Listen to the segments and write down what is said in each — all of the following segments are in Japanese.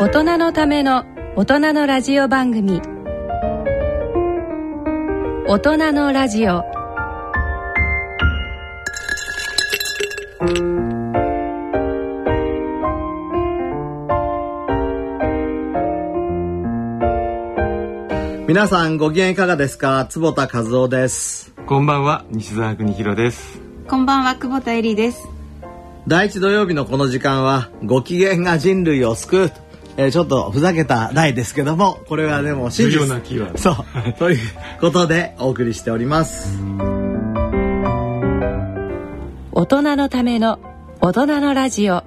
大人のための大人のラジオ番組。大人のラジオ。皆さんご機嫌いかがですか？坪田和夫です。こんばんは西澤邦弘です。こんばんは久保田恵里です。第一土曜日のこの時間はご機嫌が人類を救うえー、ちょっとふざけた題ですけどもこれはでも真実。なキーワード。そう。ということでお送りしております。大人のための大人のラジオ。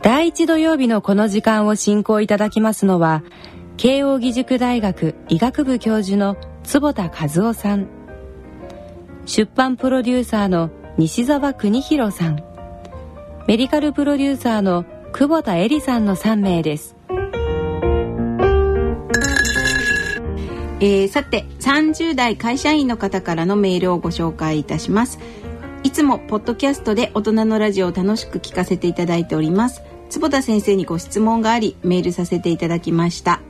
第一土曜日のこの時間を進行いただきますのは慶應義塾大学医学部教授の坪田和夫さん。出版プロデューサーの西澤邦弘さん。メディカルプロデューサーの久保田恵里さんの3名ですえー、さて30代会社員の方からのメールをご紹介いたします。いつもポッドキャストで大人のラジオを楽しく聞かせていただいております。坪田先生にご質問がありメールさせていただきました。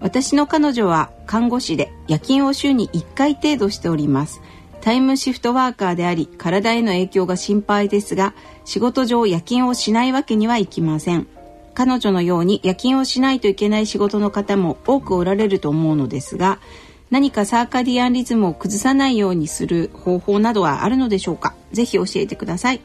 私の彼女は看護師で夜勤を週に1回程度しております。タイムシフトワーカーであり体への影響が心配ですが仕事上夜勤をしないわけにはいきません。彼女のように夜勤をしないといけない仕事の方も多くおられると思うのですが何かサーカディアンリズムを崩さないようにする方法などはあるのでしょうか？ぜひ教えてください。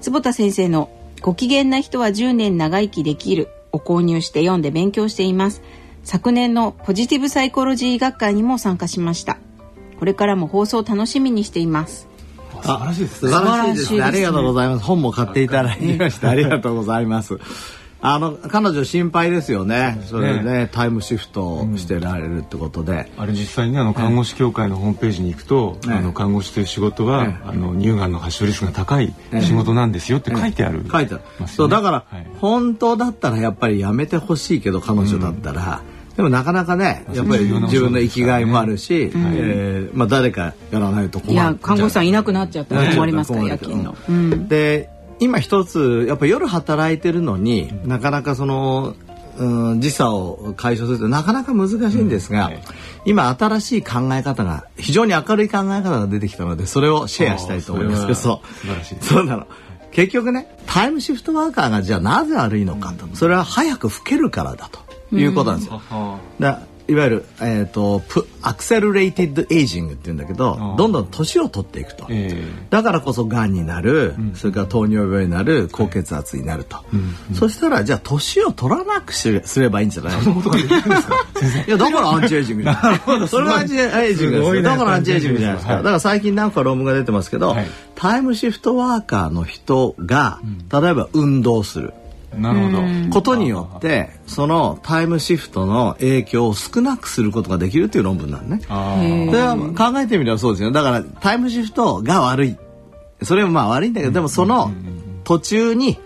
坪田先生のご機嫌な人は10年長生きできるを購入して読んで勉強しています。昨年のポジティブサイコロジー学会にも参加しました。これからも放送楽しみにしています。素晴らしいです素晴らしいですね、ね、ありがとうございます。本も買っていただきましてありがとうございますあの彼女心配ですよね。それでねタイムシフトしてられるってことで。あれ実際にあの看護師協会のホームページに行くと、あの看護師という仕事は、あの乳がんの発症リスクが高い仕事なんですよって書いてある。書いてある。そうだから、本当だったらやっぱりやめてほしいけど彼女だったら。でもなかなかねやっぱり自分の生きがいもあるし、うえまあ誰かやらないと困る。いや看護師さんいなくなっちゃったら困りますから夜勤の。で今一つやっぱ夜働いてるのになかなかその、うん、時差を解消するとなかなか難しいんですが、うん。はい、今新しい考え方が非常に明るい考え方が出てきたのでそれをシェアしたいと思います。けどそう。そうなの。結局ねタイムシフトワーカーがじゃあなぜ悪いのかと、それは早く老けるからだということなんですよ。だいわゆる、えーと、プ accelerated aging っていうんだけどどんどん年を取っていくと、えー、だからこそがんになる、うん、それから糖尿病になる高血圧になると、はい、そしたらじゃあ年を取らなくすればいいんじゃない？の いやだからアンチエイジング それがアンチエイジングです。よ。だからアンチエイジングじゃないですか、はい、だから最近なんか論文が出てますけど、はい、 time shift worker の人が例えば運動する、なるほど。ことによってそのタイムシフトの影響を少なくすることができるっていう論文なのね。それは考えてみればそうですよ。だからタイムシフトが悪い。それもまあ悪いんだけどでもその途中に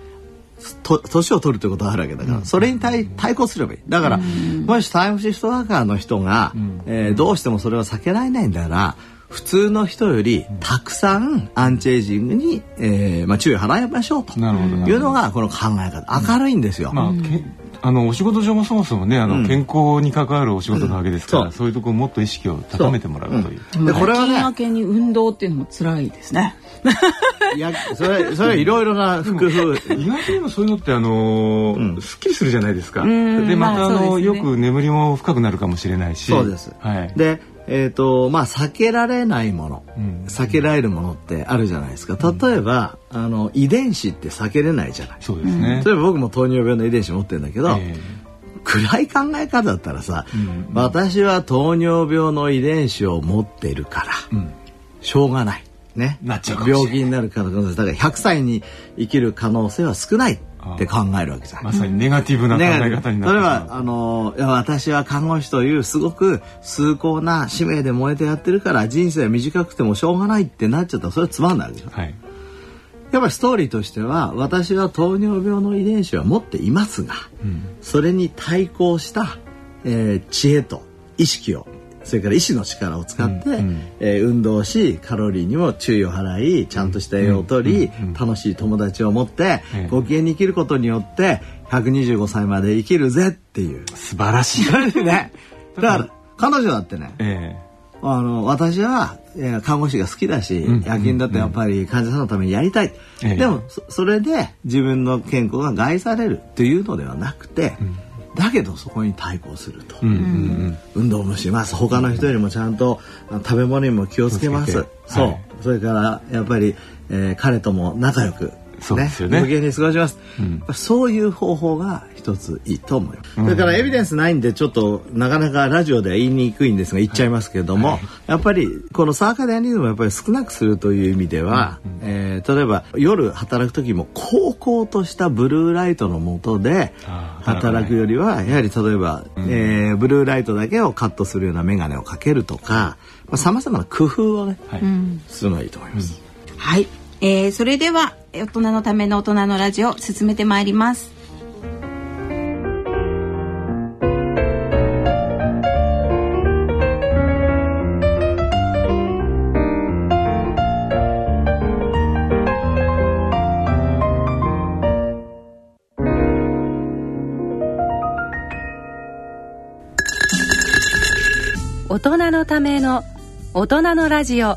年を取るということがあるわけだから、それに対対抗すればいい。だから、もしタイムシフトワーカーの人が、えー、どうしてもそれを避けられないんだから普通の人よりたくさんアンチエイジングに、えーまあ、注意払いましょうというのがこの考え方明るいんですよ。まああのお仕事上もそもそもねあの、うん、健康に関わるお仕事なわけですから、うん、そういうところもっと意識を高めてもらうという。うでこれはね。明けに運動っていうのも辛いですね。いやそれそれいろいろな工夫意外と今そういうのってあのーうん、すっきりするじゃないですか。でまた、あ、の、ね、よく眠りも深くなるかもしれないし。そうです。はい。でえーとまあ、避けられないもの、うん、避けられるものってあるじゃないですか。例えば、うん、あの遺伝子って避けれないじゃない。そうですね。例えば僕も糖尿病の遺伝子持ってるんだけど、えー、暗い考え方だったらさ、うん、私は糖尿病の遺伝子を持っているから、しょうがない。ね、病気になる可能性だから100歳に生きる可能性は少ない。って考えるわけじゃん。まさにネガティブな考え方になってそれはあのいや私は看護師というすごく崇高な使命で燃えてやってるから人生は短くてもしょうがないってなっちゃったらそれはつまんないわけじゃん。はい、やっぱりストーリーとしては私は糖尿病の遺伝子は持っていますが、うん、それに対抗した、えー、知恵と意識をそれから意志の力を使って、えー運動しカロリーにも注意を払いちゃんとした栄養をとり、楽しい友達を持って、ええ。ご機嫌に生きることによって125歳まで生きるぜっていう。素晴らしい。ね、だから彼女だってねえあの私は、えー看護師が好きだし、ん夜勤だってやっぱり患者さんのためにやりたい、ええ。でもそそれで自分の健康が害されるっていうのではなくて、だけどそこに対抗すると、えうんうん。運動もします。他の人よりもちゃんとあ食べ物にも気をつけます。気をつけて。そう、はい。それからやっぱり、えー彼とも仲良くそうですよね。無限に過ごします、うん。そういう方法が一ついいと思います、それからエビデンスないんでちょっとなかなかラジオでは言いにくいんですが言っちゃい。ますけれども、やっぱりこのサーカディアンリズムをやっぱり少なくするという意味では、えー例えば夜働く時も高校としたブルーライトの下で働くよりはやはり例えば、えーブルーライトだけをカットするような眼鏡をかけるとかさまざ、まな工夫をね、はい。するのがいいと思います。はい、えー、それでは大人のための大人のラジオ進めてまいります人のための大人のラジオ。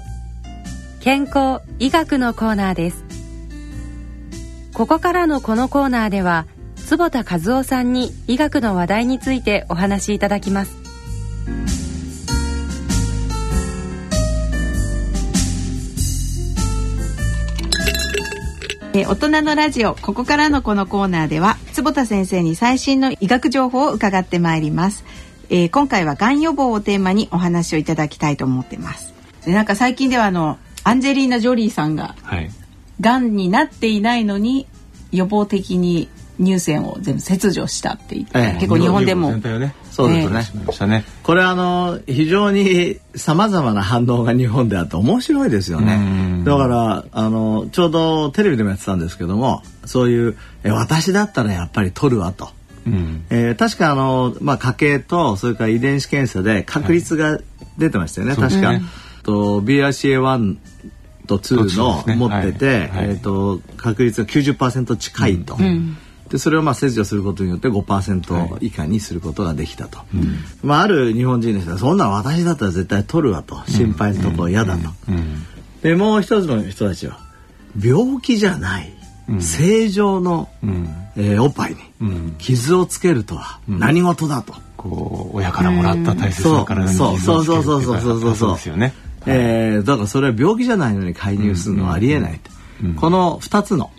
健康医学のコーナーです。ここからのこのコーナーでは坪田和夫さんに医学の話題についてお話しいただきます。え大人のラジオここからのこのコーナーでは坪田先生に最新の医学情報を伺ってまいります、えー今回はがん予防をテーマにお話をいただきたいと思ってます。でなんか最近ではあのアンジェリーナ・ジョリーさんがはい。がんになっていないのに予防的に乳腺を全部切除したって言って、ええ結構日本でも。そうですね、しましたね。これはあの非常にさまざまな反応が日本であって面白いですようねん。だからあのちょうどテレビでもやってたんですけどもそういうえ私だったらやっぱり取るわと、うん。えー確かあの、まあ、家系とそれから遺伝子検査で確率が出てましたよね、確か、そうですね。と BRCA1 と2どっちもですね。の持ってて、はい。はい。えー、と確率が90%近いと。でそれをまあ切除することによって5%以下にすることができたと、まあ、ある日本人の人はそんなの私だったら絶対取るわと。心配のところ嫌だと、うん。でもう一つの人たちは病気じゃない、正常の、うんえーおっぱいにうん。傷をつけるとは何事だと、こう親からもらった大切な体にそう傷をつけるそう。そう。そう。そう。そう。そう。ですよね。えーだからそれは病気じゃないのに介入するのはありえないと、この2つの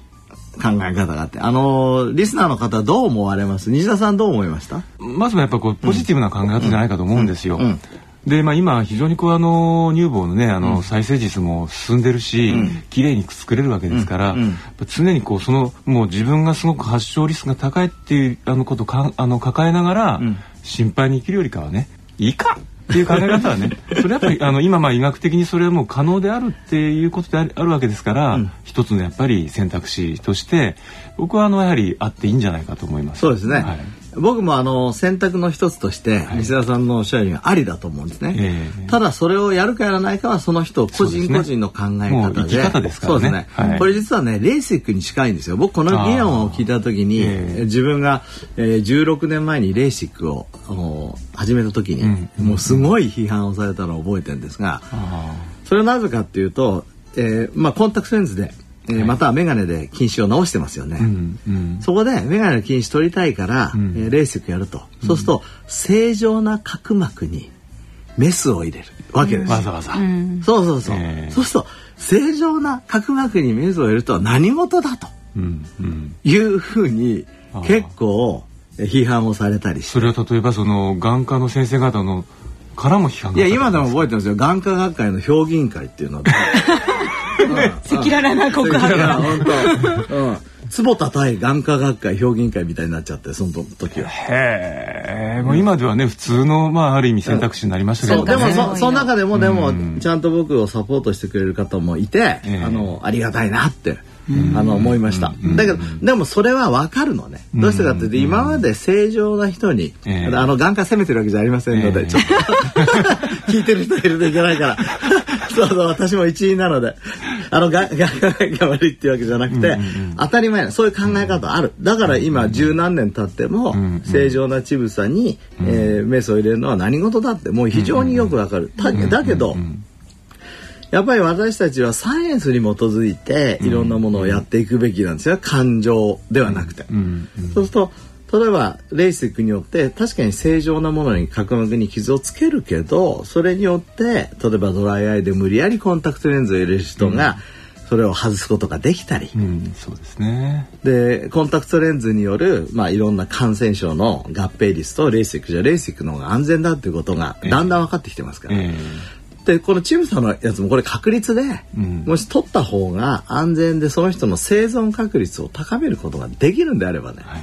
考え方があってあのリスナーの方どう思われます？西田さんどう思いました？まずはやっぱこうポジティブな考え方じゃないかと思うんですよ。うんで、まあ、今非常にこうあの乳房のねあの再生術も進んでるし、綺麗に作れるわけですから、うん。うん。常にこうそのもう自分がすごく発症リスクが高いっていうあのことをかあの抱えながら、ん。心配に生きるよりかはねいいかっていう考え方はね それやっぱりあの今まあ医学的にそれはもう可能であるっていうことであるあるわけですから、一つのやっぱり選択肢として僕はあのやはりあっていいんじゃないかと思います。そうですね、はい僕もあの選択の一つとして西田さんのおっしゃるようにありだと思うんですね、ええ。ただそれをやるかやらないかはその人個人個人の考え方で。生き方ですね。そうですね、はい。これ実はねレーシックに近いんですよ。僕この議論を聞いた時に、自分が、えー16年前にレーシックを始めた時に、うん。もうすごい批判をされたのを覚えてるんですが、あそれはなぜかっていうと、えーまあ、コンタクトレンズで、えーまたは眼鏡で近視を直してますよね。ーうんうん。そこで眼鏡の近視取りたいから、ん。えーレーシックやると、そうすると正常な角膜にメスを入れるわけです。わざわざ。そうそうそう。えー。そうすると正常な角膜にメスを入れるとは何事だとうんうん。いうふうに結構えー批判をされたりして。それは例えばその眼科の先生方のからも批判いや今でもも覚えてますよ。眼科学会の評議員会っていうので 赤裸々な告白が。本当。うん。坪田対眼科学会評議員会みたいになっちゃってその時は。へえ、もう今ではね普通のまあある意味選択肢になりましたけどね。もそその中でもでもうん。ちゃんと僕をサポートしてくれる方もいて、ええ。あのありがたいなってあの思いました。だけどでもそれはわかるのね。どうしてかっていうと今まで正常な人に、ええ。あの眼科責めてるわけじゃありませんので、ええ。ちょっと。聞いてる人いるといけないから。そうそう私も一員なので、あの眼眼科が悪いっていうわけじゃなくて、当たり前なそういう考え方ある。だから今十何年経っても、正常な乳房に、えーメスを入れるのは何事だってもう非常によくわかる。だだけど。やっぱり私たちはサイエンスに基づいていろんなものをやっていくべきなんですよ。感情ではなくて。うん。そうすると例えばレーシックによって確かに正常なものに角膜に傷をつけるけどそれによって例えばドライアイで無理やりコンタクトレンズを入れる人がそれを外すことができたり、うんそうですね。でコンタクトレンズによる、まあ、いろんな感染症の合併率とレーシックじゃレーシックの方が安全だっていうことがだんだん分かってきてますから。えでこのチムさんのやつもこれ確率で、うん。もし取った方が安全でその人の生存確率を高めることができるんであればね、はい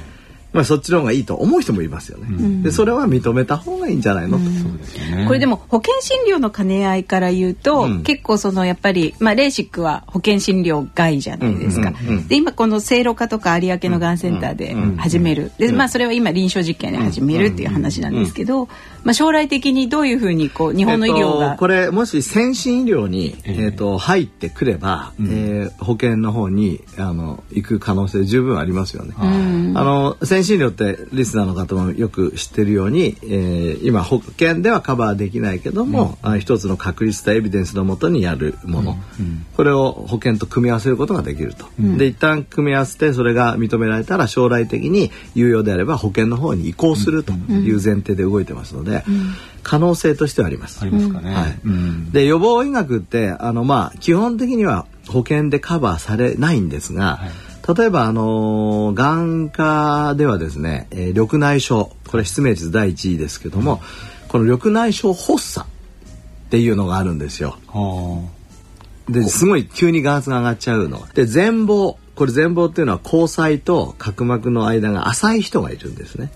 まあ、そっちの方がいいと思う人もいますよね。でそれは認めた方がいいんじゃないの？と。そうですよね。これでも保険診療の兼ね合いから言うと、うん。結構そのやっぱり、まあ、レーシックは保険診療外じゃないですか。うんうんうん。で今この聖路科とか有明のがんセンターで始める、でまあ、それは今臨床実験で始めるっていう話なんですけど、まあ、将来的にどういうふうにこう日本の医療が、えっと、これもし先進医療に、ええ。えっと入ってくれば、えー保険の方にあの行く可能性十分ありますよね。あの先進医療ってリスナーの方もよく知ってるように、えー今保険ではカバーできないけども、あ一つの確率とエビデンスのもとにやるもの、これを保険と組み合わせることができると。で一旦組み合わせてそれが認められたら将来的に有用であれば保険の方に移行するという前提で動いてますので、可能性としてはあります。ありますかね、はいうんで予防医学ってあのまあ基本的には保険でカバーされないんですが、例えばあの眼科ではですね、えー緑内障これ失明率第一位ですけども、この緑内障発作っていうのがあるんですよ。はですごい急に眼圧が上がっちゃうの。で全貌これ全貌っていうのは交際と角膜の間が浅い人がいるんですね。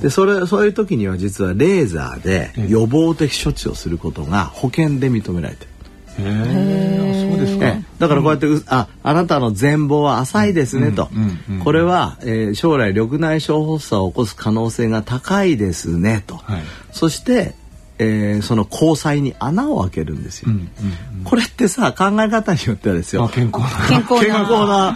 でそれそういう時には実はレーザーで予防的処置をすることが保険で認められてる。へえそうですか、ええ。だからこうやってう、ああなたの全貌は浅いですねと、これは、えー将来緑内障発作を起こす可能性が高いですねと、はい。そして、えーその交際に穴を開けるんですよ、うんうんこれってさ考え方によってはですよ。あ健康な。健康な。健康な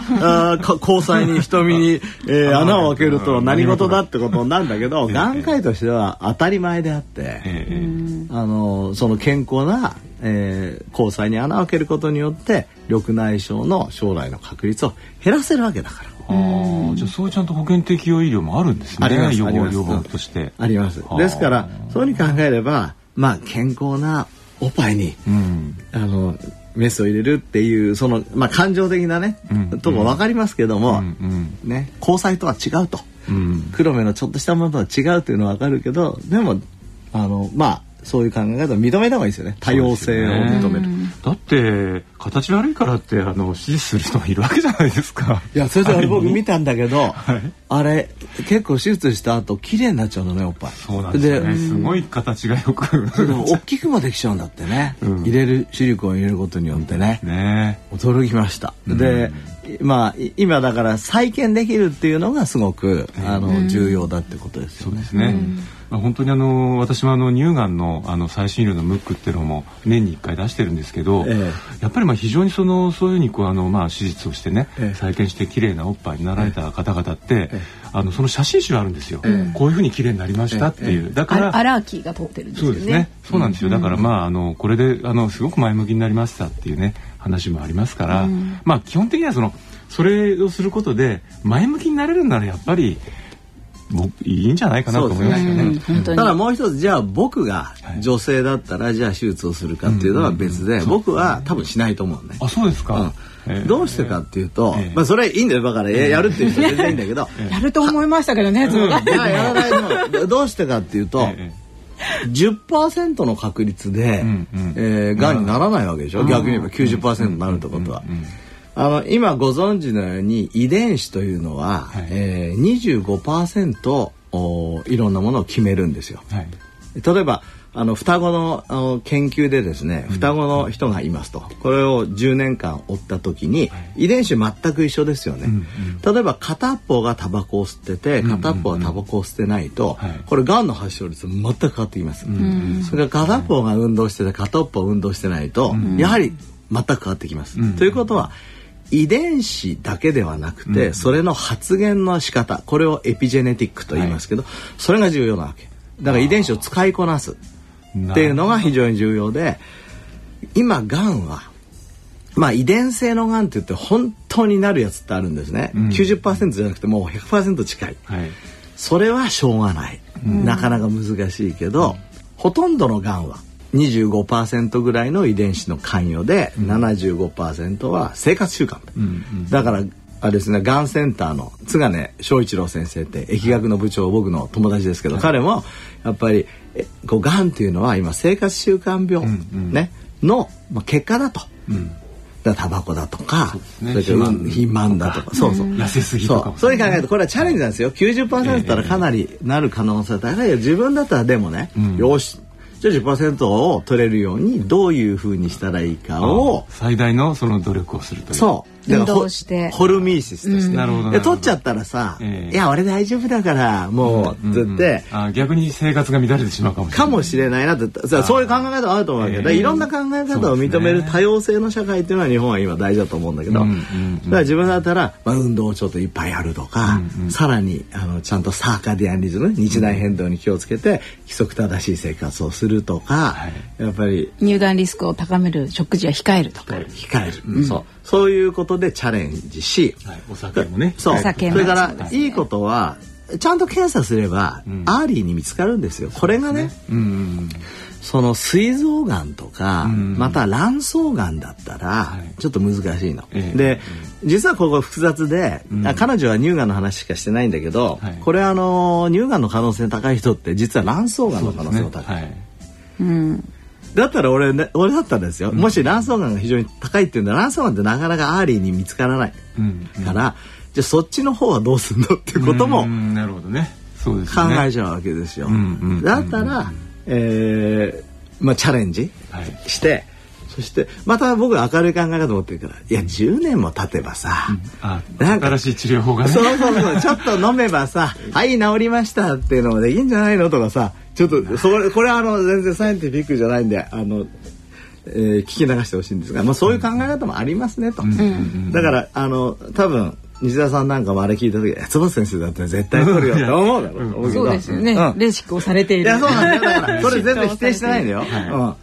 あーか交際に瞳に、えー穴を開ける。と何事だってことなんだけど眼科医としては当たり前であって、ええ。あのその健康な、えー交際に穴を開けることによって緑内障の将来の確率を減らせるわけだから。ああじゃあそういうちゃんと保険適用医療もあるんですね。あります予防予防として。あります。ですからそういうふうに考えればまあ健康なおっぱいにうん。あのメスを入れるっていうその、まあ、感情的なね、うん。とも分かりますけども、うん。ね、交際とは違うと。うん。黒目のちょっとしたものとは違うというのは分かるけどでもあのまあそういう考え方を認めた方がいいですよね。多様性を認める。だって形悪いからってあの支持する人がいるわけじゃないですか。いやそれで僕見たたんだけど、い。あれ結構手術した後綺麗になっちゃうのねおっぱい。そうなんですよね。すごい形がよく。大きくもできちゃうんだってね、うん。入れるシリコンを入れることによってね、ね。驚きました、でまあい今だから再建できるっていうのがすごく、あの重要だってことですよね。そうですね、まあ、本当にあの私もあの乳がんのあの最新医療のムックっていうのも年に1回出してるんですけど、えやっぱりまあ非常にそのそういうふうにこうあのまあ手術をしてね、ええ。再建して綺麗なおっぱいになられた方々って、えあのその写真集あるんですよ、こういうふうに綺麗になりましたっていう、だかアらアラーキーが通ってるんですよね。そうですね。そうなんですよ。だからまああのこれであのすごく前向きになりましたっていうね話もありますから、まあ基本的にはそのそれをすることで前向きになれるならやっぱり僕いいんじゃないかなと思いますよね。ただもう一つじゃあ僕が女性だったらじゃあ手術をするかっていうのは別で、僕は多分しないと思うね。あそうですか。うん。ええ。どうしてかっていうと、ええ。まあそれはいいんだよ。だからややるっていう人は全然いいんだけど、やると思いましたけどね、そのいややらないの。どうしてかっていうと、え10%の確率で、うんうん。えー、がんにならないわけでしょ、逆に言えば90%になるってことは。あの今ご存知のように遺伝子というのは、はい。えー、25%おいろんなものを決めるんですよ。はい。例えばあの双子のあの研究でですね双子の人がいますと。これを10年間追った時に遺伝子全く一緒ですよね、例えば片方がタバコを吸ってて片方がタバコを吸ってないと、これがんの発症率全く変わってきます、それから片方が運動してて片方運動してないと、やはり全く変わってきます、ということは遺伝子だけではなくて、それの発現の仕方これをエピジェネティックと言いますけど、それが重要なわけ。だから遺伝子を使いこなす。っていうのが非常に重要で今がんはまあ遺伝性のがんって言って本当になるやつってあるんですね、うん、90%じゃなくてもう100%近い、はい、それはしょうがない、うん、なかなか難しいけど、うん、ほとんどのがんは25%ぐらいの遺伝子の関与で、うん、75%は生活習慣、うんうん、だからあれですねがんセンターの津金翔一郎先生って疫学の部長僕の友達ですけど、はい、彼もやっぱりえこうがんっていうのは今生活習慣病、うんうん、ねの、まあ、結果だと。うん。タバコだとか、そ、ね、れから肥満だとか、そうそう。痩せすぎとか、ね、そう。そういう考えると、これはチャレンジなんですよ。90%だったらかなりなる可能性高い。よ。自分だったらでもね、うん、よし、じゃあ10%を取れるようにどういうふうにしたらいいかを最大のその努力をするという。そう運動して。ホルミーシスとして、なるほど取っちゃったらさ、いや俺大丈夫だからもう、つって、あ逆に生活が乱れてしまうかもしれない。かもしれない。なってそういう考え方あると思うわけで、いろんな考え方を認める多様性の社会っていうのは日本は今大事だと思うんだけど、だから自分だったら、まあ、運動をちょっといっぱいやるとか、さらにあのちゃんとサーカディアンリズム日内変動に気をつけて規則正しい生活をするとか、やっぱり乳がんリスクを高める食事は控えるとか。控える、そうそういうことでチャレンジし、はい、お酒もね。そう。それからい。いことはちゃんと検査すれば、うん、 early に見つかるんですよ。これがね、うん、その膵臓がんとか、うん、また卵巣がんだったら、ちょっと難しいの。はい、で、実はここ複雑で、彼女は乳がんの話しかしてないんだけど、はい、これあの乳がんの可能性高い人って実は卵巣がんの可能性も高い。ね。はい、うんだったら俺、ね、俺だったんですよ、もし卵巣がんが非常に高いっていうんだ卵巣がんってなかなか early に見つからない、から、じゃあそっちの方はどうすんのっていうこともなるほどね。そうです考えちゃうわけですよ。だったら、えーまあ、チャレンジして、はいそしてまた僕は明るい考え方持ってるからいや10年も経てばさ、うん、新しい治療法がね。そうそうそう ちょっと飲めばさ「はい治りました」っていうのもできんじゃないのとかさちょっとそれこれはあの全然サイエンティフィックじゃないんであの、えー、聞き流してほしいんですが、まあ、そういう考え方もありますねと。だからあの多分西田さんなんかもあれ聞いた時「坪先生だって絶対取るよ」って思うだろう、うん、そうですよね、うん、レシックをされている。いやそうなんだからそれ全然否定してないんだよ、はいうん、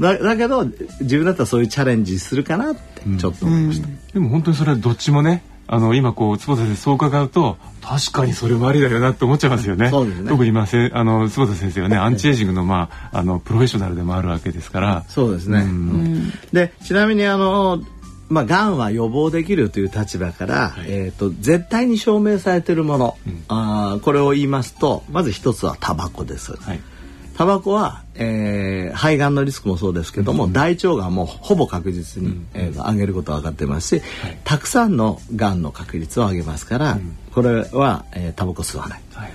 だだけど自分だったらそういうチャレンジするかなってちょっと思いました、でも本当にそれはどっちもねあの今こう坪田先生そう伺うと確かにそれもありだよなって思っちゃいますよね。そうですね。特に今せあの坪田先生はねアンチエイジングのまああのプロフェッショナルでもあるわけですから。そうですね。うん、でちなみにあのまあ、がんは予防できるという立場から、はい、えーと、絶対に証明されているもの、うん、あこれを言いますとまず一つはタバコです。はいタバコは、えー、肺がんのリスクもそうですけども、うん、大腸がんもほぼ確実に、うん、えー、上げることが分かってますし、はい、たくさんのがんの確率を上げますから、うん、これは、えー、タバコ吸わない。はい、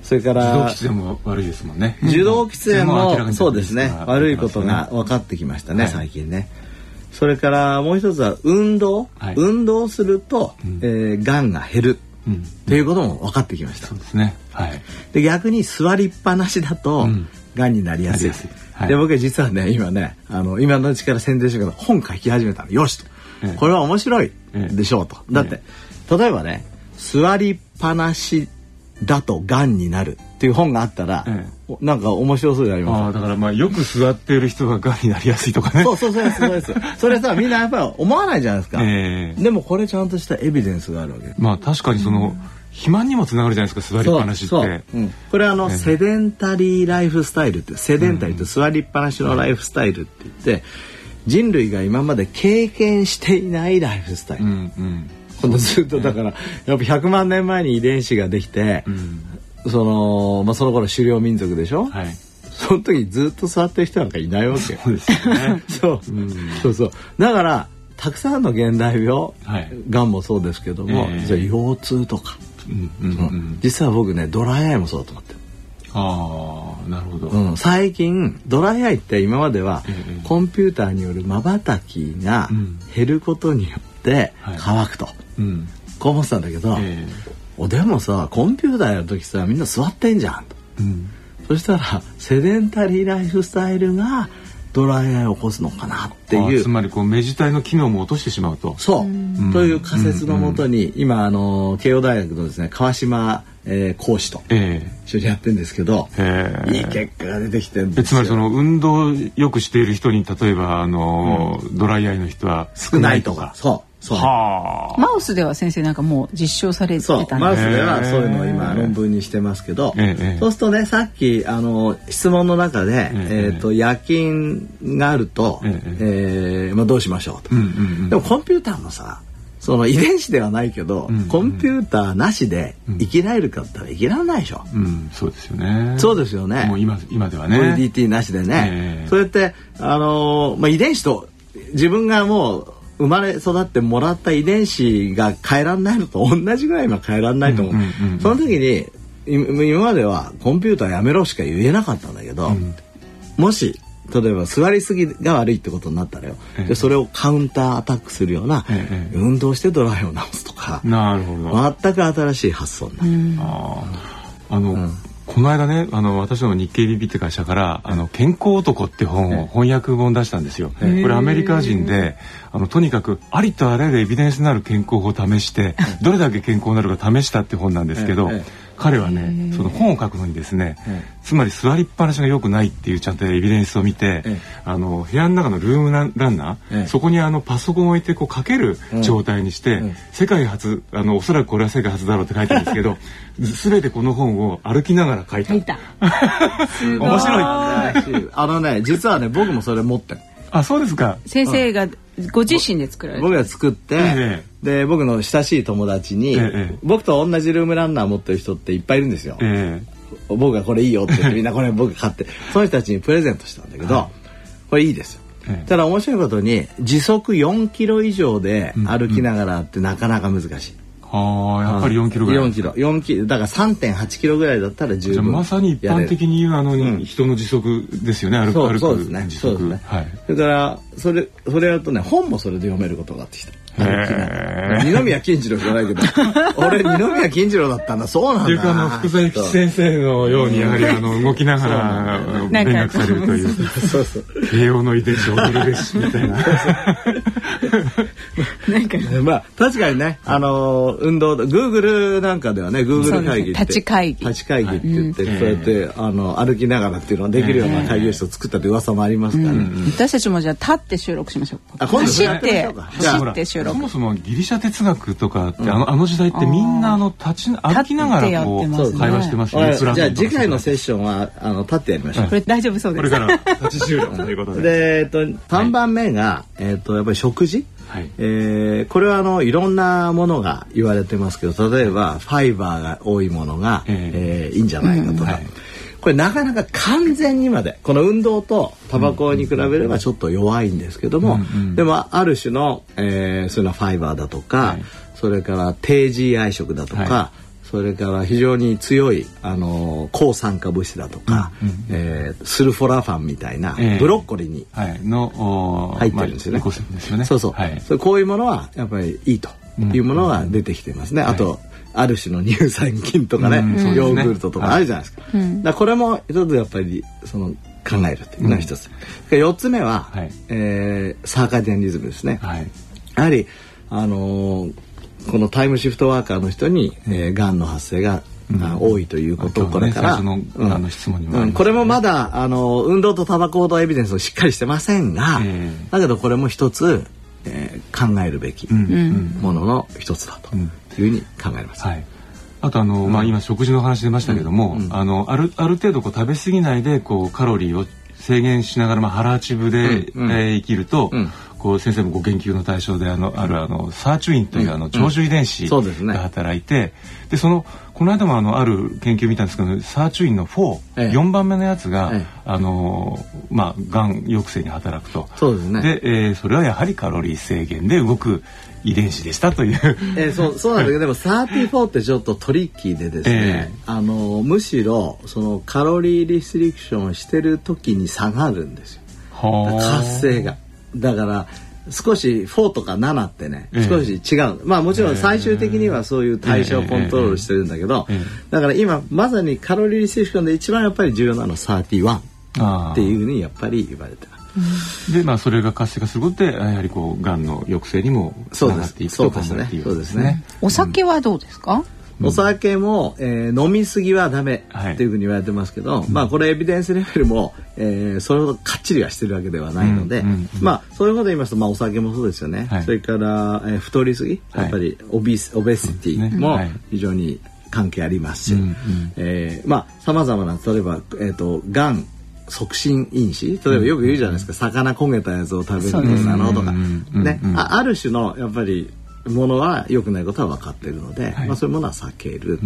それから受動喫煙も悪いですもんね。受動喫煙もそうですね悪いことが分かってきましたね、はい、最近ね。それからもう一つは運動、はい、運動すると、うん、えー、がんが減る。うん、っていうことも分かってきました。そうですね。はい。で逆に座りっぱなしだと、うんがんになりやすい。はい、で僕は実はね今ねあの今のうちから宣伝してるけど本書き始めたのよしと、ええ、これは面白いでしょうと、え、だって、例えばね座りっぱなしだとがんになるっていう本があったら、なんか面白そうであります。だからまあよく座っている人ががんになりやすいとかね。そうそうそうそうです。それさみんなやっぱり思わないじゃないですか、でもこれちゃんとしたエビデンスがあるわけ。まあ確かにその、うん肥満にもつながるじゃないですか座りっぱなしって、うん、これあの、ね、セデンタリーライフスタイルってセデンタリーって座りっぱなしのライフスタイルって言って、人類が今まで経験していないライフスタイル、うんうん、ずっとだから、やっぱ100万年前に遺伝子ができて、うん、そのまあその頃狩猟民族でしょ、はい、その時ずっと座ってる人なんかいないわけ。そうですよね。そう、うん、そうそう。だからたくさんの現代病、はい、がんもそうですけども、えー、腰痛とか、実は僕ねドライアイもそうだと思ってああなるほど、うん、最近ドライアイって今まではええコンピューターによるまばたきがうん。減ることによってはい。乾くと、うん。こう思ってたんだけど、えおでもさコンピューターやる時さみんな座ってんじゃんと。えうん。そしたらセデンタリーライフスタイルがドライアイを起こすのかなっていう。あつまりこう目自体の機能も落としてしまうと。そう、という仮説のもとに、今あの慶応大学のですね川島、えー講師とえ一緒にやってるんですけど、ええ。えいい結果が出てきてるんですつまりその運動をよくしている人に例えばあの、ドライアイの人は少ないとか。そうはあ。マウスでは先生なんかもう実証されてそうたんでマウスではそういうのを今論文にしてますけど、ええ。そうするとねさっきあの質問の中で、えええーと夜勤があると、ええーまあ、どうしましょうと、でもコンピューターのさその遺伝子ではないけど、うんコンピューターなしで生きられるかって言ったら生きられないでしょ、うん。そうですよね。そうですよね。もう今今ではね。VDT なしでね、ええ。そうやってあのーまあ、遺伝子と自分がもう生まれ育ってもらった遺伝子が変えられないのと同じぐらい今変えられないと思う,、うんうんうんうん。その時にい今まではコンピューターやめろしか言えなかったんだけど、もし例えば座りすぎが悪いってことになったらよ、ええ。でそれをカウンターアタックするような、ええ。運動してドライを直すとか、なるほど、全く新しい発想になる、あの、この間ねあの私の日経 BB って会社から「あの健康男」って本を翻訳本出したんですよ。これアメリカ人であのとにかくありとあらゆるエビデンスのある健康法を試してどれだけ健康になるか試したって本なんですけど、ええ彼はねその本を書くのにですね、えつまり座りっぱなしが良くないっていうちゃんとエビデンスを見て、ええあの部屋の中のルームランランナー、ええそこにあのパソコンを置いてこう書ける状態にして、ん。世界初あのおそらくこれは世界初だろうって書いてるんですけど全てこの本を歩きながら書いた。書いた。面白い。あのね実はね僕もそれ持ってるあそうですか。先生がご自身で作られた。僕が作って、えで僕の親しい友達に、ええ。僕と同じルームランナー持ってる人っていっぱいいるんですよ、え僕がこれいいよって言って みんなこれ僕買ってその人たちにプレゼントしたんだけど、これいいですよ、ええ。ただ面白いことに時速4キロ以上で歩きながらってなかなか難しい、ー、はあやっぱり4キロぐらい。4キロ。4キロ。だから3.8キロぐらいだったら十じゃあ分まさに一般的に言うあの、ん。人の時速ですよね。歩くそうですね。時速そうですね、はい。それからそれそれやるとね本もそれで読めることがあってきた二宮金次郎じゃないけど 俺二宮金次郎だったんだ。そうなんだ。っていうかあの福沢諭吉先生のようにやはりあの動きながらなんか勉学されるという。そうそう。慶応の遺伝子を踊るべしみたいな。なんか。まあ確かにね、あのー運動グーグルなんかではねグーグル会議って立ち会議。立ち会議って言って、はいそうやって、あの歩きながらっていうのができるような会議室を作ったって噂もありますから、ね私たちもじゃあ立って収録しましょう。あ今度走って走って収録そもそもギリシャ哲学とかって、あのあの時代ってみんなあの立ち歩きながらこうね会話してますよね。じゃあ次回のセッションはあの立ってやりましょう、これ大丈夫そうです。これから。立ち収録ということで。で、えっと、3番目が、えっと、やっぱり食事、はい。えーこれはあのいろんなものが言われてますけど例えばファイバーが多いものが、ええーいいんじゃないかとか、はいこれなかなか完全にまでこの運動とタバコに比べればちょっと弱いんですけども、でもある種の、えーそういうのはファイバーだとか、はいそれから低 GI 食だとか、はそれから非常に強いあの抗酸化物質だとか、えースルフォラファンみたいな、ええブロッコリーに入ってるんですよね。ま。そうそう。はい。そういうものはやっぱりいいというものが出てきてますね。あと、ある種の乳酸菌とかね、うんヨーグルトとかあるじゃないですか。だこれも一つやっぱりその考えるというのが一つ。で四つ目は、はい。えーサーカディアンリズムですね。はい。やはりあのーこのタイムシフトワーカーの人に、えー、がんの発生が、あ多いということこれから、ねうん。これもまだあの運動とタバコほどエビデンスをしっかりしてませんが、ええ。だけどこれも一つ、えー考えるべきうん。ものの一つだというふうに考えます。はい。あとあの、まあ今食事の話出ましたけども、あのあるある程度こう食べ過ぎないでこうカロリーを制限しながらまあ腹八分で、うん。うん。えー生きると、うんこう先生もご研究の対象であのあるあのサーチュインというあの長寿遺伝子が働いてでそのこの間もあのある研究見たんですけどサーチュインの4、ええ。4番目のやつが、ええ。あのまあがん抑制に働くと。そうですね。で、えーそれはやはりカロリー制限で動く遺伝子でしたという。えーそう そうなんだけどでも34ってちょっとトリッキーでですね、えあのむしろそのカロリーリストリクションをしてる時に下がるんですよ。はあ。活性がだから少し4とか7ってねええ。少し違う、まあもちろん最終的にはそういう代謝をコントロールしてるんだけど、ええ。えだから今まさにカロリーリストリクションで一番やっぱり重要なのは31あーっていうふうにやっぱり言われてます。でまあそれが活性化することでやはりこうがんの抑制にもつながっていくと考えているそうですね。お酒はどうですか、お酒も、えー飲みすぎはダメはい。っていうふうに言われてますけど、まあこれエビデンスレベルも、えーそれほどかっちりはしてるわけではないので、うんうんうんまあそういうこと言いますと、まあ、お酒もそうですよね、はい。それから、えー太りすぎはい。やっぱりオビスオベシティもはい。非常に関係ありますし、うんうん。えーまあさまざまな例えば、えー、とがん促進因子例えばよく言うじゃないですか、魚焦げたやつを食べるのとか、うんうんねうんうんあある種のやっぱりものは良くないことは分かっているので、はい。まあ、そういうものは避ける。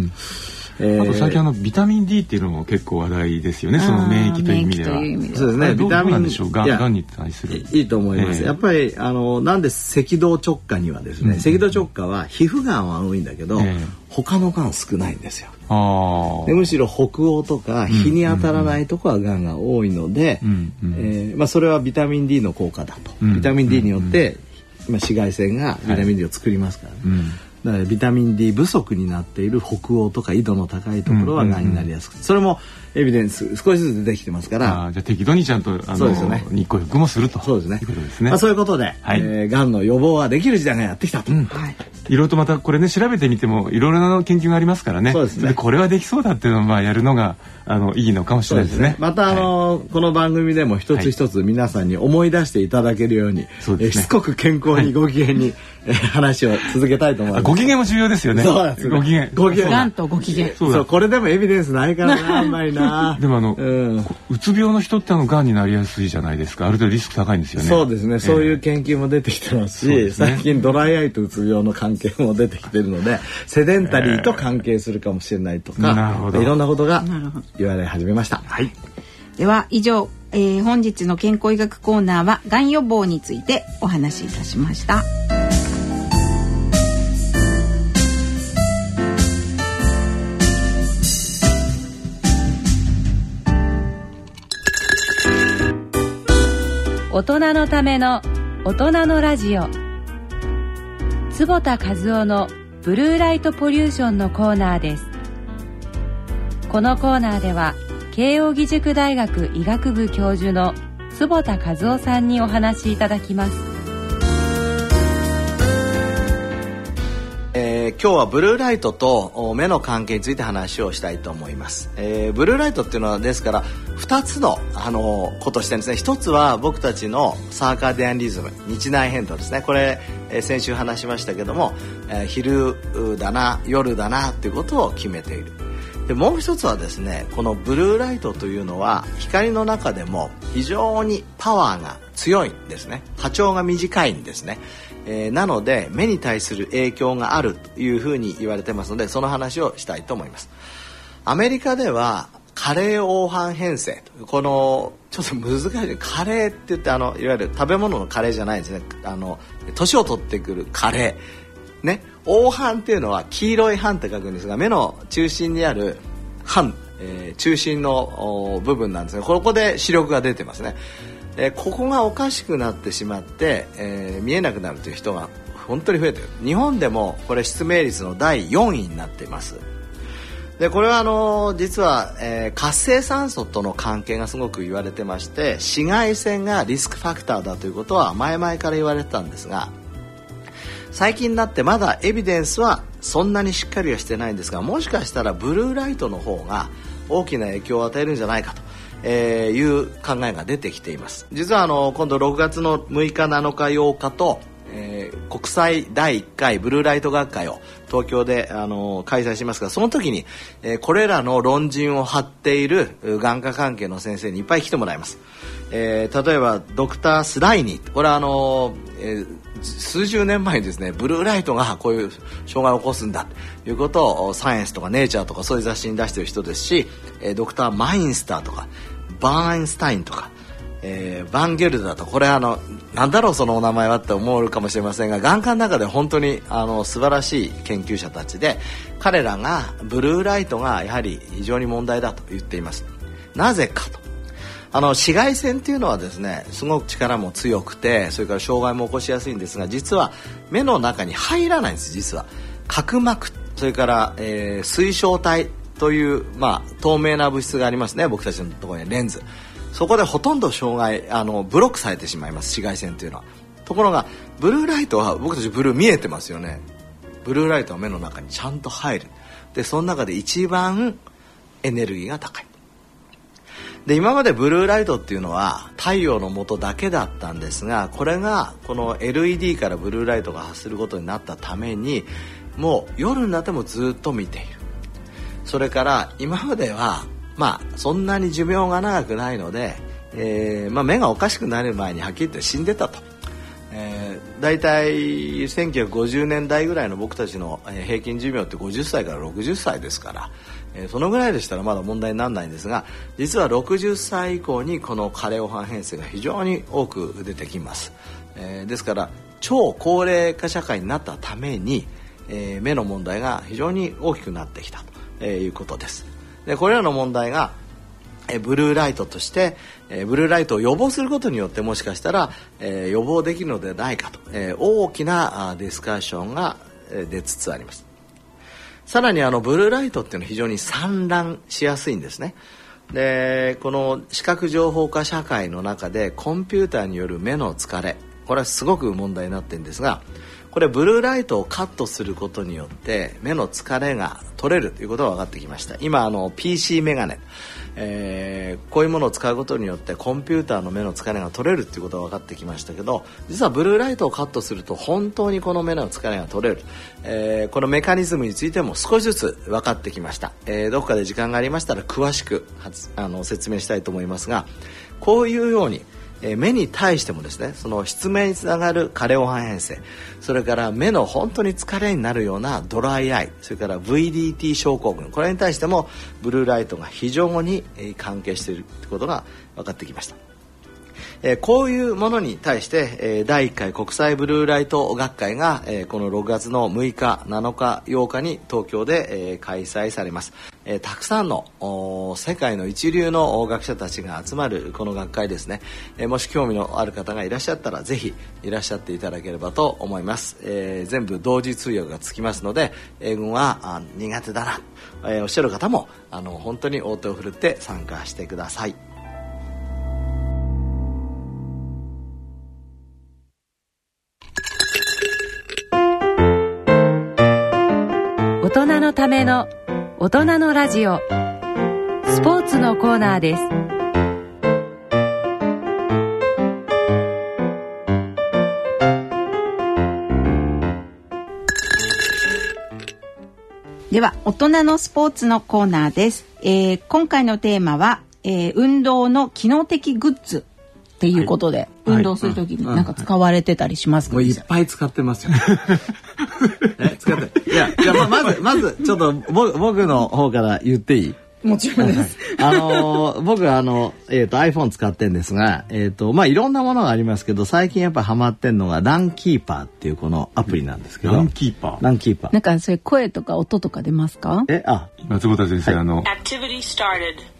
えーあと最近あのビタミン D っていうのも結構話題ですよね。その免疫という意味では。そうですね。ビタミンでしょうががんに対する？いいと思います、ええやっぱりあのなんで赤道直下にはですね、赤道直下は皮膚がんは多いんだけど、ええ。他のがん少ないんですよ。ああでむしろ北欧とか日に当たらないとこはがんが多いので、うん。うん。えーまあ、それはビタミン D の効果だと、うん。ビタミン D によって、まあ、紫外線がビタミン D を作りますからね、うん。だからビタミン D 不足になっている北欧とか緯度の高いところはがんになりやすくて。それもエビデンス少しずつ出てきてますから。あーじゃあ適度にちゃんとあのそうですよね。日光浴もすると。そうですね。いうことですね。まあ、そういうことで、はい。えーがんの予防はできる時代がやってきたと、うん。はい。いろいろとまたこれね調べてみてもいろいろな研究がありますからね。そうですね。これはできそうだっていうのをまあやるのがあのいいのかもしれないですね。またあの、この番組でも一つ一つ皆さんに思い出していただけるように、そうですね。えーしつこく健康にご機嫌に、えー話を続けたいと思います。あご機嫌も重要ですよね。そうですね。ご機嫌。ご機嫌。がんとご機嫌。そうだそうこれでもエビデンスないからなあんまりなでもあの、うん。こうつ病の人ってあのがんになりやすいじゃないですか。ある程度リスク高いんですよね。そうですね、そういうえ研究も出てきてます。し、ね。最近ドライアイとうつ病の関係も出てきてるのでセデンタリーと関係するかもしれないとか、なるほど。いろんなことが言われ始めました。はい。では以上、えー本日の健康医学コーナーはがん予防についてお話しいたしました大人のための大人のラジオ。坪田和夫のブルーライトポリューションのコーナーです。このコーナーでは慶應義塾大学医学部教授の坪田和夫さんにお話しいただきます。えー今日はブルーライトと目の関係について話をしたいと思います、えーブルーライトっていうのはですから2つの、あのことをしてるんですね。一つは僕たちのサーカディアンリズム日内変動ですね。これ、えー先週話しましたけども、えー昼だな夜だなっていうことを決めている。でもう一つはですねこのブルーライトというのは光の中でも非常にパワーが強いんですね。波長が短いんですね、えーなので目に対する影響があるというふうに言われてますのでその話をしたいと思います。アメリカではカレー黄斑変性このちょっと難しい。カレーって言ってあのいわゆる食べ物のカレーじゃないですね。あの年を取ってくるカレー。ね。黄斑っていうのは黄色い斑って書くんですが目の中心にある斑、えー中心の部分なんですがここで視力が出てますね。えここがおかしくなってしまって、えー見えなくなるという人が本当に増えてる。日本でもこれ失明率の第4位になっています。でこれはあの実は、えー活性酸素との関係がすごく言われてまして紫外線がリスクファクターだということは前々から言われてたんですが最近になってまだエビデンスはそんなにしっかりはしてないんですがもしかしたらブルーライトの方が大きな影響を与えるんじゃないかと、えーいう考えが出てきています実はあの今度6月の6日7日8日と、ええー、国際第1回ブルーライト学会を東京で、あの開催しますがその時に、えー、これらの論陣を張っている眼科関係の先生にいっぱい来てもらいます。えー、例えばドクター・スライニーこれはあの、えー、数十年前にですねブルーライトがこういう障害を起こすんだということをサイエンスとかネイチャーとかそういう雑誌に出してる人ですし、え、ドクター・マインスターとかバーンスタインとか、えー、バンゲルダとこれあのなんだろうそのお名前はって思うかもしれませんが眼科の中で本当にあの素晴らしい研究者たちで彼らがブルーライトがやはり非常に問題だと言っています。なぜかと。あの紫外線っていうのはですねすごく力も強くてそれから障害も起こしやすいんですが実は目の中に入らないんです実は。角膜それから、えー、水晶体という、まあ、透明な物質がありますね僕たちのところにレンズ。そこでほとんど障害あのブロックされてしまいます紫外線というのは。ところがブルーライトは僕たちブルー見えてますよね。ブルーライトは目の中にちゃんと入る。でその中で一番エネルギーが高い。で今までブルーライトっていうのは太陽の下だけだったんですがこれがこの LED からブルーライトが発することになったためにもう夜になってもずっと見ているそれから今まではまあそんなに寿命が長くないので、えーまあ、目がおかしくなる前にはっきり言って死んでたと。え、大体1950年代ぐらいの僕たちの平均寿命って50歳から60歳ですから、えー、そのぐらいでしたらまだ問題にならないんですが実は60歳以降にこの加齢黄斑変性が非常に多く出てきます、えー、ですから超高齢化社会になったために、えー、目の問題が非常に大きくなってきた。ということです。でこれらの問題がえブルーライトとして、えブルーライトを予防することによってもしかしたら、え予防できるのではないかと、え大きなあディスカッションが、え出つつあります。さらにあのブルーライトっていうのは非常に散乱しやすいんですね。でこの視覚情報化社会の中でコンピューターによる目の疲れこれはすごく問題になってるんですがこれブルーライトをカットすることによって目の疲れが取れるということが分かってきました。今あの PC メガネ、えー、こういうものを使うことによってコンピューターの目の疲れが取れるということが分かってきましたけど実はブルーライトをカットすると本当にこの目の疲れが取れる、えー、このメカニズムについても少しずつ分かってきました、えー、どこかで時間がありましたら詳しくあの説明したいと思いますがこういうようにえ目に対してもですねその失明につながる加齢黄斑変性それから目の本当に疲れになるようなドライアイそれから VDT 症候群これに対してもブルーライトが非常に関係しているということが分かってきました。えこういうものに対して、え第1回国際ブルーライト学会が、えこの6月の6日7日8日に東京で、え開催されます、えたくさんの世界の一流の学者たちが集まるこの学会ですね、えもし興味のある方がいらっしゃったらぜひいらっしゃっていただければと思います、え全部同時通訳がつきますので英語は苦手だな、えおっしゃる方もあの本当に大手を振るって参加してください。ための大人のラジオ。スポーツのコーナーです。では大人のスポーツのコーナーです、えー、今回のテーマは、えー、運動の機能的グッズっていうことで、はい、運動するときになんか使われてたりしますか、もういっぱい使ってますよ。え使って。いや、じゃままず、まず、ちょっと僕の方から言っていい？もちろんです。あの僕あの、えっ、ー、と iPhone 使ってんですが、えっ、ー、とまあいろんなものがありますけど、最近やっぱハマってんのがランキーパーっていうこのアプリなんですけど。ランキーパー？ランキーパー。なんかそれ声とか音とか出ますか？え、あ、松本先生、はい、あの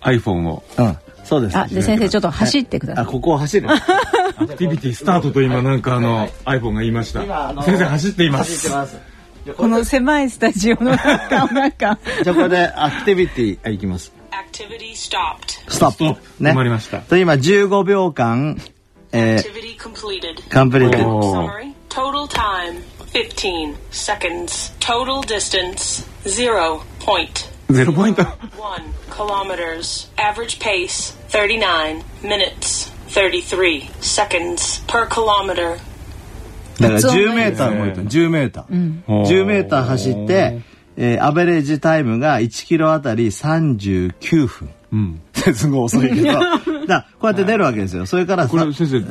iPhone を。うん。そうです。あ、で先生ちょっと走ってください。あ、ここを走る。アクティビティスタートと今なんかあの iPhone が言いました。先生走っています。この狭いスタジオの中なんか。じゃあこれでアクティビティいきます。Activity stopped. ストップ。ね。止まりました。と今15秒間、えー、Activity completed. completed. Summary. Total time 15 seconds. Total distance 0 point. 0 point. 1 kilometers. Average pace 39 minutes 33 seconds per kilometer. だから10発音がいいメーター動いてる10メーター、うん10メーター走って、えーアベレージタイムが1キロあたり39分うん。すごい遅いけどだこうやって出るわけですよそれからさこれ先生え？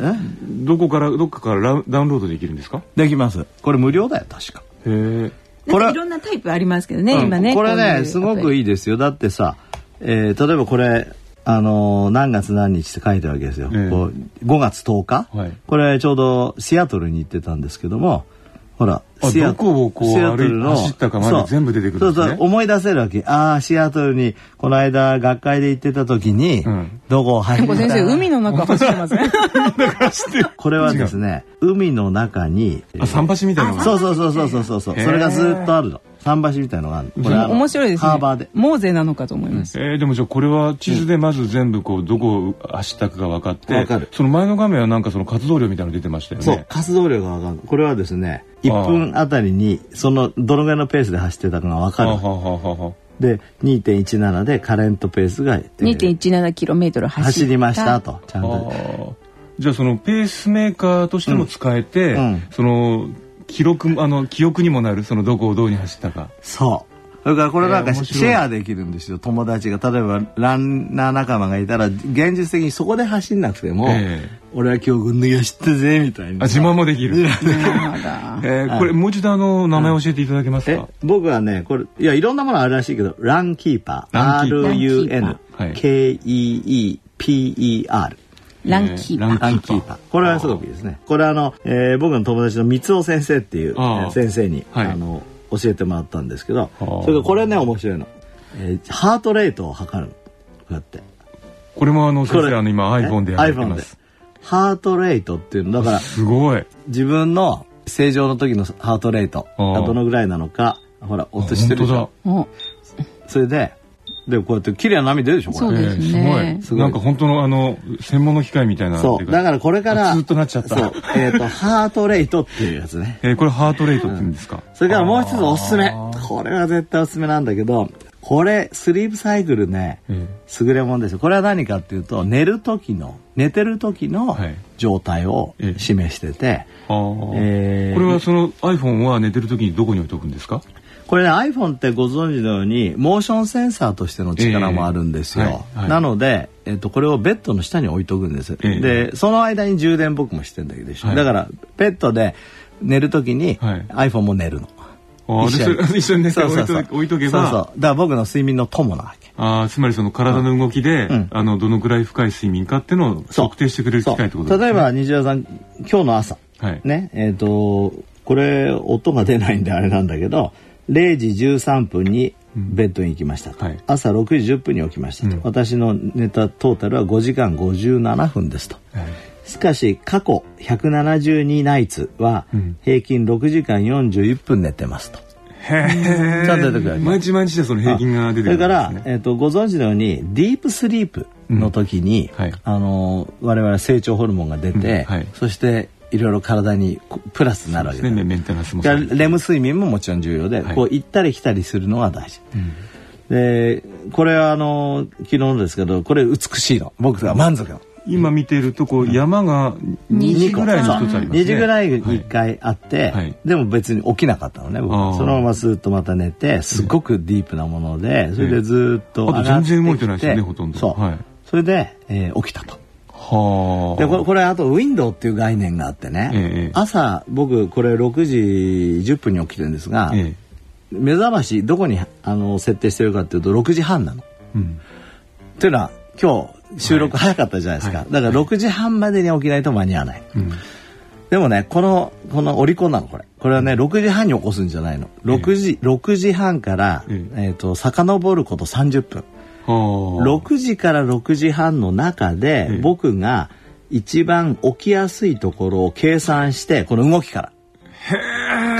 どこからどっかからダウンロードできるんですか？できますこれ無料だよ確かへえ。これかいろんなタイプありますけどね、うん。今ねこれねすごくいいいですよ。だってさ、えー例えばこれあのー何月何日って書いてあるわけですよ、ええ。こう5月10日、はい。これちょうどシアトルに行ってたんですけどもほらあシアどこをこうシアトルの歩い走ったかまでそう。全部出てくるんですね。そうそう思い出せるわけ。ああシアトルにこの間学会で行ってた時に、うん。どこを走った先生海の中走ってますね。これはですね海の中にあ桟橋みたいなそうそうそうそうそうそう。それがずっとあるの桟橋みたいのがあるの。これ面白いですね。ハーバーで。モーゼなのかと思います。えー、でもじゃあこれは地図でまず全部こうどこを走ったかが分かって、わかる。その前の画面はなんかその活動量みたいなの出てましたよね。そう活動量がわかる。これはですね1分あたりにそのどのぐらいのペースで走ってたかがわかる。で2.17でカレントペースが、えー2.17キロメートル走った。走りましたとちゃんと。じゃあそのペースメーカーとしても使えて、うん。うん。その記録あの記憶にもなるそのどこをどうに走ったか。そう。それからこれなんかシェアできるんですよ友達が。例えばランナー仲間がいたら現実的にそこで走んなくても、え俺は今日軍抜き走ったぜみたいな。あ自慢もできる。えーこれもう一度あの名前教えていただけますえか。僕はねこれいやいろんなものあるらしいけどランキーパー。ランキランキーパーえーランキーパー。これはすごくいいですね。これはあの、えー僕の友達の三尾先生っていう、先生に、はいあの教えてもらったんですけど、あそれこれね面白いの、えーハートレートを測るの。こうやって。これもあの先生あの今 iPhone でやってます。ハートレートっていうのだからすごい。自分の正常の時のハートレートああがどのぐらいなのか、ほら音してるでしょ。本それで、でこうやって綺麗な波出るでしょこれ。ねえーすごい。なんか本当のあの専門の機械みたいな。そう。だからこれから、ずっとなっちゃったそう。えっ、と、ハートレートっていうやつね。えーこれハートレートって言うんですか？それからもう一つおすすめ。これは絶対おすすめなんだけど、これ、スリープサイクルね、え優れもんですよ。これは何かっていうと、寝る時の、寝てる時のはい状態をええ示してて、ーあーえーこれはその iPhone は寝てる時にどこに置いとくんですか？これね iPhone ってご存知のようにモーションセンサーとしての力もあるんですよ、ええはいはい。なので、えっとこれをベッドの下に置いとくんです、ええ。でその間に充電僕もしてんだけど、はい。だからベッドで寝る時にはい。iPhone も寝るの、あーでそれ一緒に寝て 置いと置いとけば。そうそう。だから僕の睡眠の友なわけ。ああつまりその体の動きで、うん。あのどのくらい深い睡眠かっていうのを測定してくれる機械ってことですね。例えば西田さん今日の朝。はい。ねえっ、とこれ音が出ないんであれなんだけど0時13分にベッドに行きましたと、はい。朝6時10分に起きましたと、うん。私の寝たトータルは5時間57分ですと。はい。しかし過去172ナイツはうん。平均6時間41分寝てますと、へえ。ちゃんと出てくる毎日毎日でその平均が出てくるんそれから。えっとご存知のようにディープスリープの時に、うん。はい。あの我々成長ホルモンが出て、うん。はい。そしていろいろ体にこプラスになるわけねですメメンテナンスもレム睡眠ももちろん重要で、はい。こう行ったり来たりするのが大事。でこれはあの昨日のですけどこれ美しいの。僕が満足の。今見ているとこう山が2時ぐらいに一つありますね。2時ぐらいにはい。1回あって、はい。でも別に起きなかったのね僕。そのままスーッとまた寝てすごくディープなものでそれでずーっとあと上がってきて全然動いてないですよねほとんど。そう、はい。それで、えー起きたと。はあ。でこれこれあとウィンドウっていう概念があってね、ええ朝僕これ6時10分に起きてるんですが、ええ。目覚ましどこにあの設定してるかっていうと6時半なの。うん。っていうのは今日収録早かったじゃないですか、はい。だから6時半までに起きないと間に合わない、うん。でもねこのこのオリコンなのこれ。これはね6時半に起こすんじゃないの。6時6時半から、ええ。ー、と遡ること30分。はあ。6時から6時半の中で、ええ。僕が一番起きやすいところを計算してこの動きから。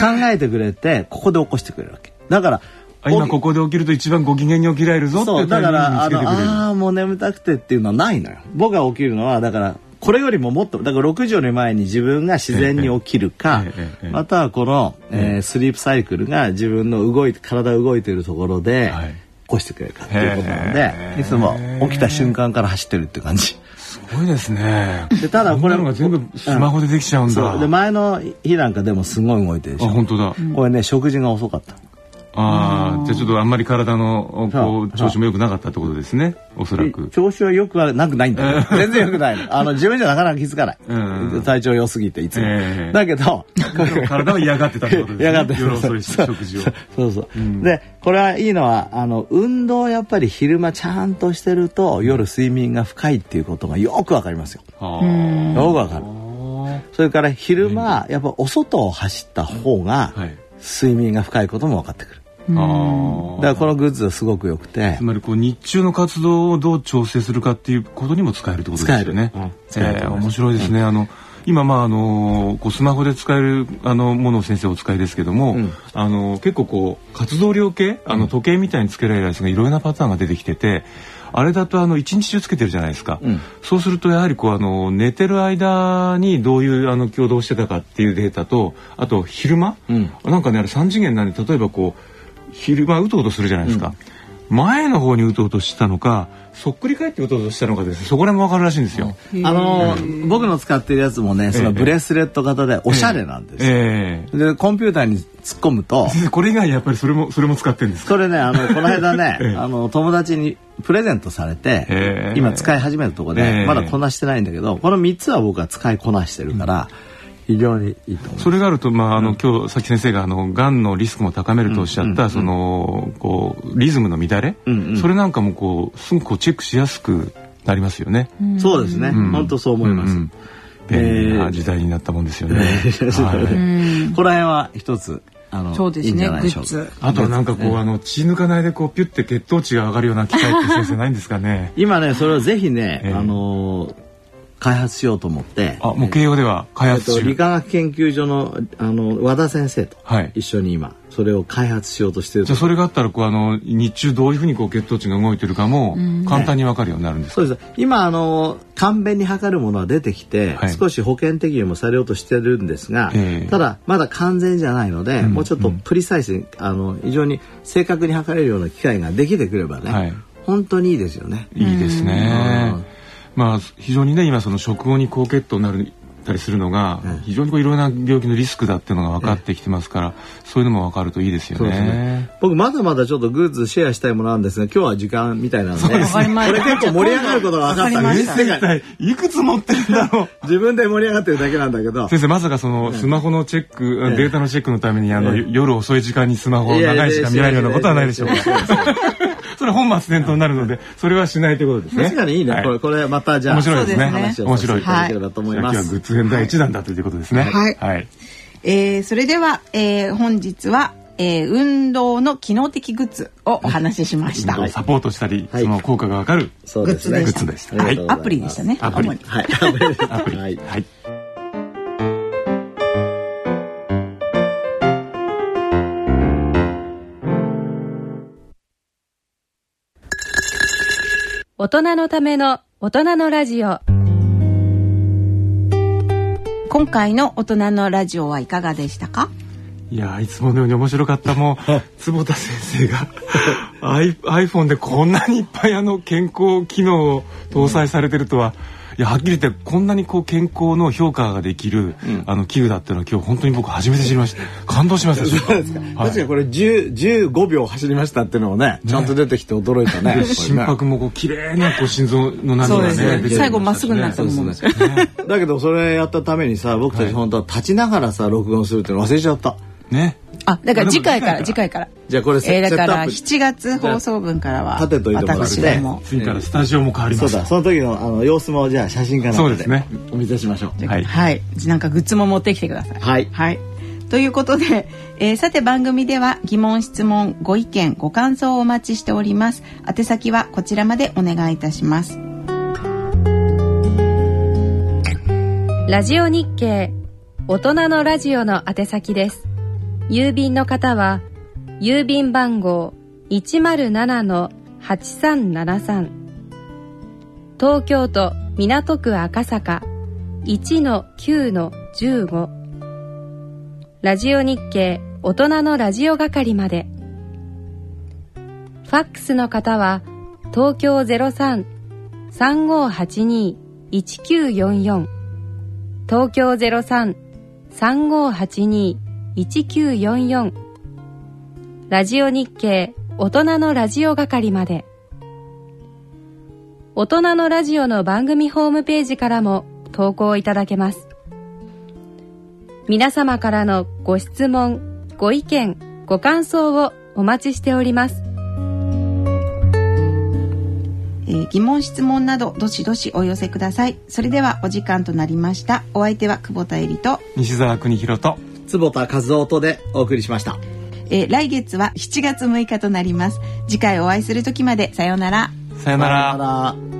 考えてくれてここで起こしてくれるわけ。だからあ今ここで起きると一番ご機嫌に起きられるぞってだからあ。のあーもう眠たくてっていうのはないのよ。僕が起きるのはだからこれよりももっとだから6時より前に自分が自然に起きるか、またはこの、えースリープサイクルが自分の動いて体が動いているところではい起こしてくれるかっていうことなので、いつも起きた瞬間から走ってるって感じ。すごいですね。でただこれ全部スマホでできちゃうんだ、そう。で前の日なんかでもすごい動いてるでしょ。あ本当だ、これね食事が遅かったああじゃあちょっとあんまり体のこそうう調子も良くなかったってことですね。おそらく。調子は良くはなくないんだよ全然良くないの。あの自分じゃなかなか気づかない、うん。体調良すぎていつも、ええ。だけど 体は嫌がってたってことですね。嫌がって夜遅い食事を。そうそう、ん。でこれはいいのはあの運動をやっぱり昼間ちゃんとしてると夜睡眠が深いっていうことがよくわかりますよ。はあ。よくわかる。それから昼間やっぱお外を走った方がはい。睡眠が深いことも分かってくる。あだからこのグッズはすごく良くて。つまりこう日中の活動をどう調整するかっていうことにも使えるってことですよね。使える。うん。使えるえー面白いですね。あの今まああのこうスマホで使えるあのものを先生お使いですけども、うん。あの結構こう活動量計あの時計みたいにつけられるやつがいろいろなパターンが出てきてて。あれだとあの一日中つけてるじゃないですか、うん。そうするとやはりこうあの寝てる間にどういうあの挙動をしてたかっていうデータとあと昼間、うん。なんかねあれ3次元なんで例えばこう昼間うとうとするじゃないですか、前の方にうとうとしたのかそっくり返ってうとうとしたのかです。ねそこら辺もわかるらしいんですよ。あの僕の使ってるやつもねそのブレスレット型でおしゃれなんですよ、ええ。でコンピューターに突っ込むと先生これ以外やっぱりそれもそれも使ってるんですか？それねあのこの間ね、ええ。あの友達にプレゼントされて、ええ。今使い始めたところで、ええ。まだこなしてないんだけどこの3つは僕は使いこなしてるから、非常にいいとそれがあると、まあ、あの、今日、さっき先生が、あの、癌のリスクも高めるとおっしゃった、その、こう、リズムの乱れ、うんうん。それなんかも、こう、すぐこう、チェックしやすくなりますよね。そうですね、ん。本当そう思います、うんうん。便利な時代になったもんですよね。ええはい。ここら辺は一つあのそうですいいんじねグゃないでしょうか。ッズ。あとはなんかこう、あの、血抜かないで、こう、ピュって血糖値が上がるような機械って先生ないんですかね？今ねそれをぜひね、ええあのー開発しようと思って。あ、もう慶応では開えっ発中。と理化学研究所のあの和田先生とはい。一緒に今それを開発しようとしてると。じゃあそれがあったらこうあの日中どういうふうにこう血糖値が動いてるかも簡単にわかるようになるんですか、そうです。今あの簡便に測るものは出てきて、はい。少し保険適用もされようとしてるんですが、ええ。ただまだ完全じゃないので、んもうちょっとプリサイスにあの非常に正確に測れるような機械ができてくればね、はい。本当にいいですよね。いいですね。うん。まあ非常にね今その食後に高血糖になるたりするのが非常にこういろんな病気のリスクだっていうのが分かってきてますから、そういうのも分かるといいですよね。ね。僕まだまだちょっとグッズシェアしたいものなんですが今日は時間みたいなのでわかりました。これ結構盛り上がることが分かったんです先生いくつ持ってるんだろう？自分で盛り上がってるだけなんだけど。先生まさかそのスマホのチェック、ええ。データのチェックのためにあの、ええ。夜遅い時間にスマホを長い時間見られるようなことはないでしょうか？それは本末転倒になるので それはしないということですね。確かにいいね、はい。これこれまたじゃあ面白いですね。話を面白い。させてい。今日はグッズ編第一弾だということですね。はい。はい。えーそれでは、えー本日は、えー運動の機能的グッズをお話ししました。サポートしたり、はい。その効果がわかるグッズでしたグッズでした。ありがとうございアプリでしたね。アプリ。主にはい。アプリ。ですアプリはい。はい大人のための大人のラジオ。今回の大人のラジオはいかがでしたか？いやーいつものように面白かった。もう 坪田先生が iPhone でこんなにいっぱいあの健康機能を搭載されてるとは、いやはっきり言ってこんなにこう健康の評価ができる、あの器具だっていうのは今日本当に僕初めて知りました 感動しましたそうですか、確かにこれ10 15秒走りましたっていうのもねちゃんと出てきて驚いたね。で心拍もこう綺麗なこう心臓の波がねそうですね。最後まっすぐになったと思うんですよ。だけどそれやったためにさ僕たち本当は立ちながらさ録音するっていうの忘れちゃった。ねあ、だから次回から次回から。じゃあこれセえーだからセットアップ7月放送分からは立てといてもらって私ども。次からスタジオも変わります。そうだその時のあの様子もじゃあ写真かなんかそうですね。お見せしましょう。はい。はい、なんかグッズも持ってきてください。はい。はい。ということで、えーさて番組では疑問、質問、ご意見、ご感想をお待ちしております。宛先はこちらまでお願いいたします。ラジオ日経大人のラジオの宛先です郵便の方は郵便番号107-8373東京都港区赤坂1-9-15ラジオ日経大人のラジオ係まで。ファックスの方は東京03-3582 1944東京03-3582-1944ラジオ日経大人のラジオ係まで。大人のラジオの番組ホームページからも投稿いただけます。皆様からのご質問ご意見ご感想をお待ちしております。えー疑問質問などどしどしお寄せください。それではお時間となりました。お相手は久保田恵里と、西澤邦弘と坪田和夫とでお送りしました。えー来月は7月6日となります。次回お会いする時までさようなら。さよなら。さよなら